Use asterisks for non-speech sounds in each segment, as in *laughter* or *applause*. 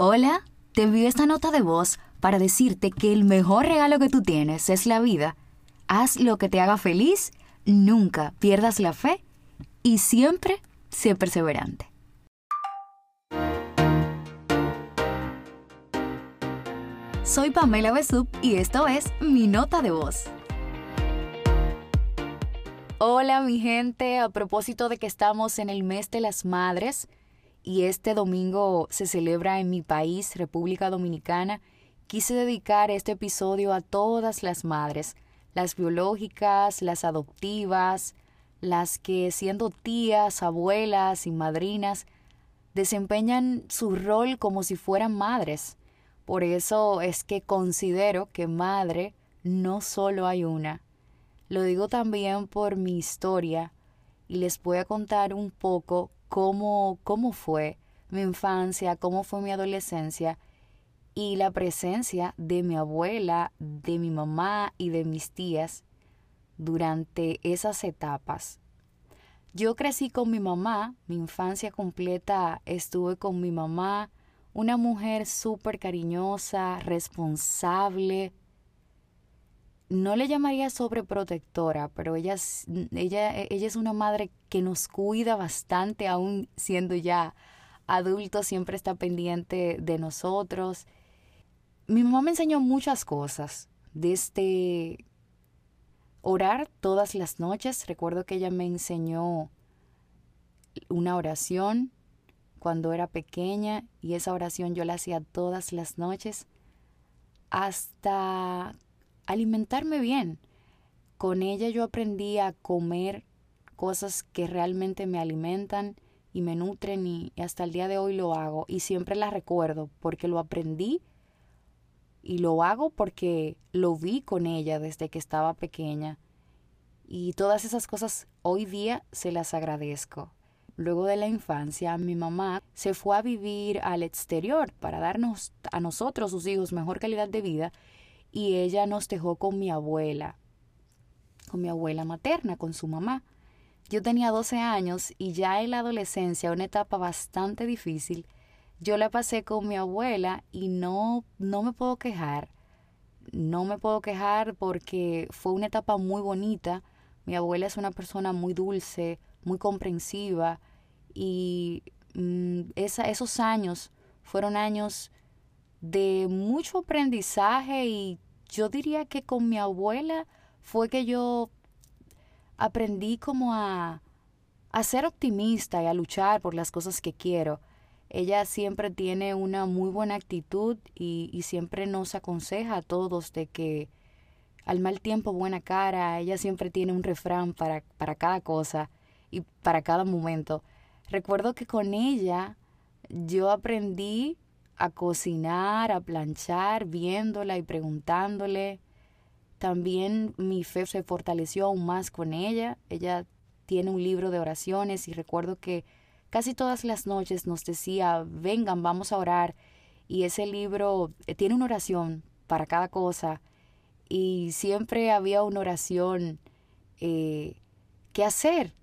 Hola, te envío esta nota de voz para decirte que el mejor regalo que tú tienes es la vida. Haz lo que te haga feliz, nunca pierdas la fe y siempre sé perseverante. Soy Pamela Besup y esto es Mi Nota de Voz. Hola mi gente, a propósito de que estamos en el mes de las madres, y este domingo se celebra en mi país, República Dominicana, quise dedicar este episodio a todas las madres, las biológicas, las adoptivas, las que siendo tías, abuelas y madrinas, desempeñan su rol como si fueran madres. Por eso es que considero que madre no solo hay una. Lo digo también por mi historia y les voy a contar un poco cómo, cómo fue mi infancia, cómo fue mi adolescencia y la presencia de mi abuela, de mi mamá y de mis tías durante esas etapas. Yo crecí con mi mamá, mi infancia completa estuve con mi mamá, una mujer súper cariñosa, responsable. No le llamaría sobreprotectora, pero ella, ella, ella es una madre que nos cuida bastante, aún siendo ya adulto, siempre está pendiente de nosotros. Mi mamá me enseñó muchas cosas, desde orar todas las noches. Recuerdo que ella me enseñó una oración cuando era pequeña y esa oración yo la hacía todas las noches hasta alimentarme bien. Con ella yo aprendí a comer cosas que realmente me alimentan y me nutren y, hasta el día de hoy lo hago y siempre la recuerdo porque lo aprendí y lo hago porque lo vi con ella desde que estaba pequeña y todas esas cosas hoy día se las agradezco. Luego de la infancia, mi mamá se fue a vivir al exterior para darnos a nosotros, sus hijos, mejor calidad de vida y ella nos dejó con mi abuela, con mi abuela materna, con su mamá. Yo tenía 12 años y ya en la adolescencia, una etapa bastante difícil, yo la pasé con mi abuela y no, no me puedo quejar. No me puedo quejar porque fue una etapa muy bonita. Mi abuela es una persona muy dulce, muy comprensiva y mm, esos años fueron años de mucho aprendizaje y yo diría que con mi abuela fue que yo aprendí como a, a ser optimista y a luchar por las cosas que quiero. Ella siempre tiene una muy buena actitud y, y siempre nos aconseja a todos de que al mal tiempo buena cara, ella siempre tiene un refrán para, para cada cosa y para cada momento. Recuerdo que con ella yo aprendí a cocinar, a planchar, viéndola y preguntándole. También mi fe se fortaleció aún más con ella. Ella tiene un libro de oraciones y recuerdo que casi todas las noches nos decía, vengan, vamos a orar. Y ese libro eh, tiene una oración para cada cosa y siempre había una oración eh, que hacer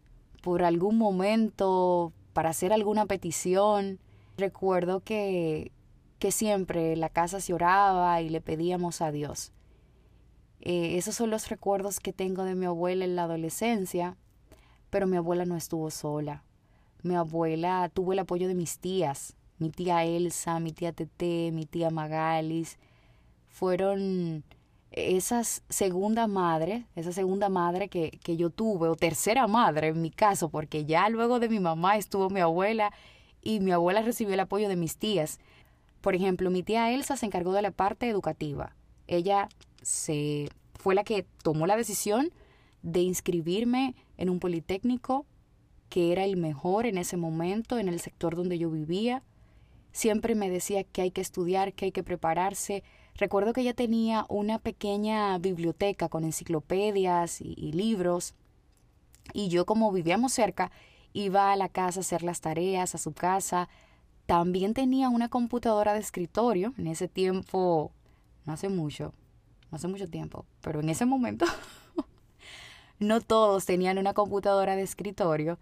por algún momento, para hacer alguna petición. Recuerdo que, que siempre la casa se oraba y le pedíamos a Dios. Eh, esos son los recuerdos que tengo de mi abuela en la adolescencia, pero mi abuela no estuvo sola. Mi abuela tuvo el apoyo de mis tías, mi tía Elsa, mi tía Tete, mi tía Magalis. Fueron esas segunda madre, esa segunda madre que, que yo tuve, o tercera madre en mi caso, porque ya luego de mi mamá estuvo mi abuela y mi abuela recibió el apoyo de mis tías. Por ejemplo, mi tía Elsa se encargó de la parte educativa. Ella se fue la que tomó la decisión de inscribirme en un politécnico que era el mejor en ese momento en el sector donde yo vivía. Siempre me decía que hay que estudiar, que hay que prepararse. Recuerdo que ella tenía una pequeña biblioteca con enciclopedias y, y libros. Y yo como vivíamos cerca, iba a la casa a hacer las tareas, a su casa. También tenía una computadora de escritorio. En ese tiempo, no hace mucho, hace mucho tiempo, pero en ese momento *laughs* no todos tenían una computadora de escritorio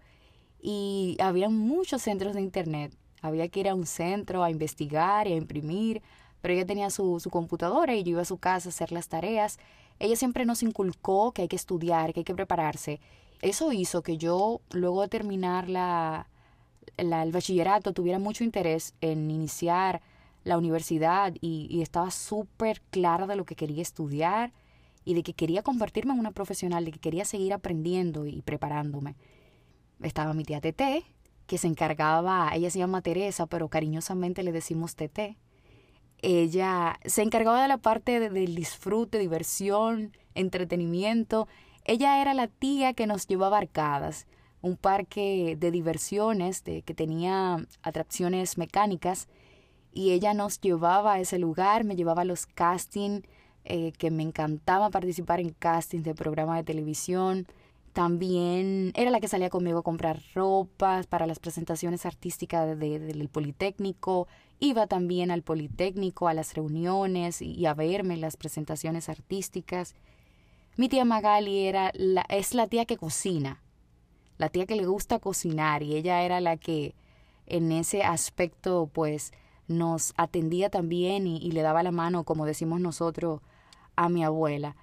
y había muchos centros de internet. Había que ir a un centro a investigar y a imprimir, pero ella tenía su, su computadora y yo iba a su casa a hacer las tareas. Ella siempre nos inculcó que hay que estudiar, que hay que prepararse. Eso hizo que yo, luego de terminar la, el bachillerato, tuviera mucho interés en iniciar la universidad y, estaba súper clara de lo que quería estudiar y de que quería convertirme en una profesional, de que quería seguir aprendiendo y preparándome. Estaba mi tía Tete, que se encargaba, ella se llama Teresa, pero cariñosamente le decimos Tete. Ella se encargaba de la parte del disfrute, diversión, entretenimiento. Ella era la tía que nos llevaba arcadas, un parque de diversiones de, que tenía atracciones mecánicas y ella nos llevaba a ese lugar, me llevaba a los castings, eh, que me encantaba participar en castings de programas de televisión. También era la que salía conmigo a comprar ropas para las presentaciones artísticas del Politécnico. Iba también al Politécnico, a las reuniones y a verme las presentaciones artísticas. Mi tía Magali era la, es la tía que cocina la tía que le gusta cocinar y ella era la que en ese aspecto pues nos atendía también y, le daba la mano, como decimos nosotros, a mi abuela.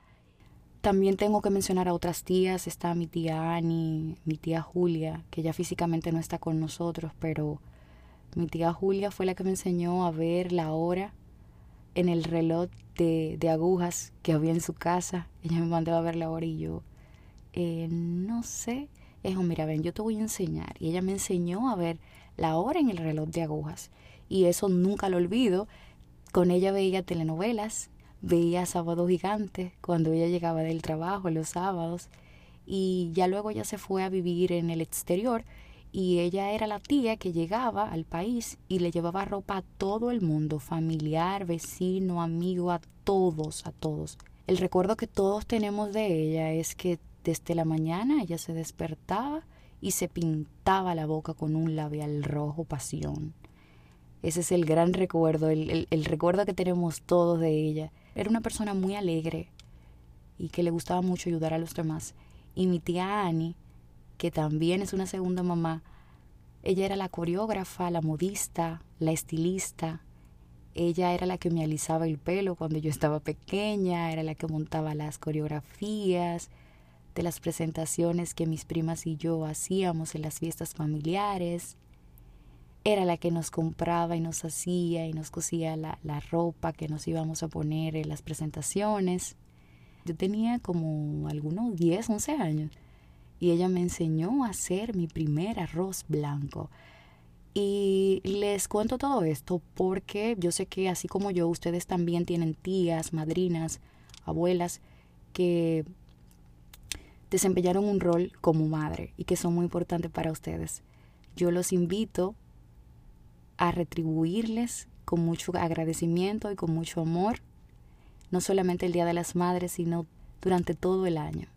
También tengo que mencionar a otras tías, está mi tía Annie, mi tía Julia, que ya físicamente no está con nosotros, pero mi tía Julia fue la que me enseñó a ver la hora en el reloj de, de agujas que había en su casa. Ella me mandaba a ver la hora y yo, eh, no sé, dijo, mira, ven, yo te voy a enseñar. Y ella me enseñó a ver la hora en el reloj de agujas. Y eso nunca lo olvido. Con ella veía telenovelas, veía Sábado Gigante cuando ella llegaba del trabajo los sábados. Y ya luego ella se fue a vivir en el exterior y ella era la tía que llegaba al país y le llevaba ropa a todo el mundo, familiar, vecino, amigo, a todos, a todos. El recuerdo que todos tenemos de ella es que desde la mañana ella se despertaba y se pintaba la boca con un labial rojo pasión. Ese es el gran recuerdo, el, recuerdo que tenemos todos de ella. Era una persona muy alegre y que le gustaba mucho ayudar a los demás. Y mi tía Annie, que también es una segunda mamá, ella era la coreógrafa, la modista, la estilista. Ella era la que me alisaba el pelo cuando yo estaba pequeña, era la que montaba las coreografías, de las presentaciones que mis primas y yo hacíamos en las fiestas familiares. Era la que nos compraba y nos hacía y nos cosía la, ropa que nos íbamos a poner en las presentaciones. Yo tenía como algunos 10, 11 años y ella me enseñó a hacer mi primer arroz blanco. Y les cuento todo esto porque yo sé que así como yo, ustedes también tienen tías, madrinas, abuelas que desempeñaron un rol como madre y que son muy importantes para ustedes. Yo los invito a retribuirles con mucho agradecimiento y con mucho amor, no solamente el Día de las Madres, sino durante todo el año.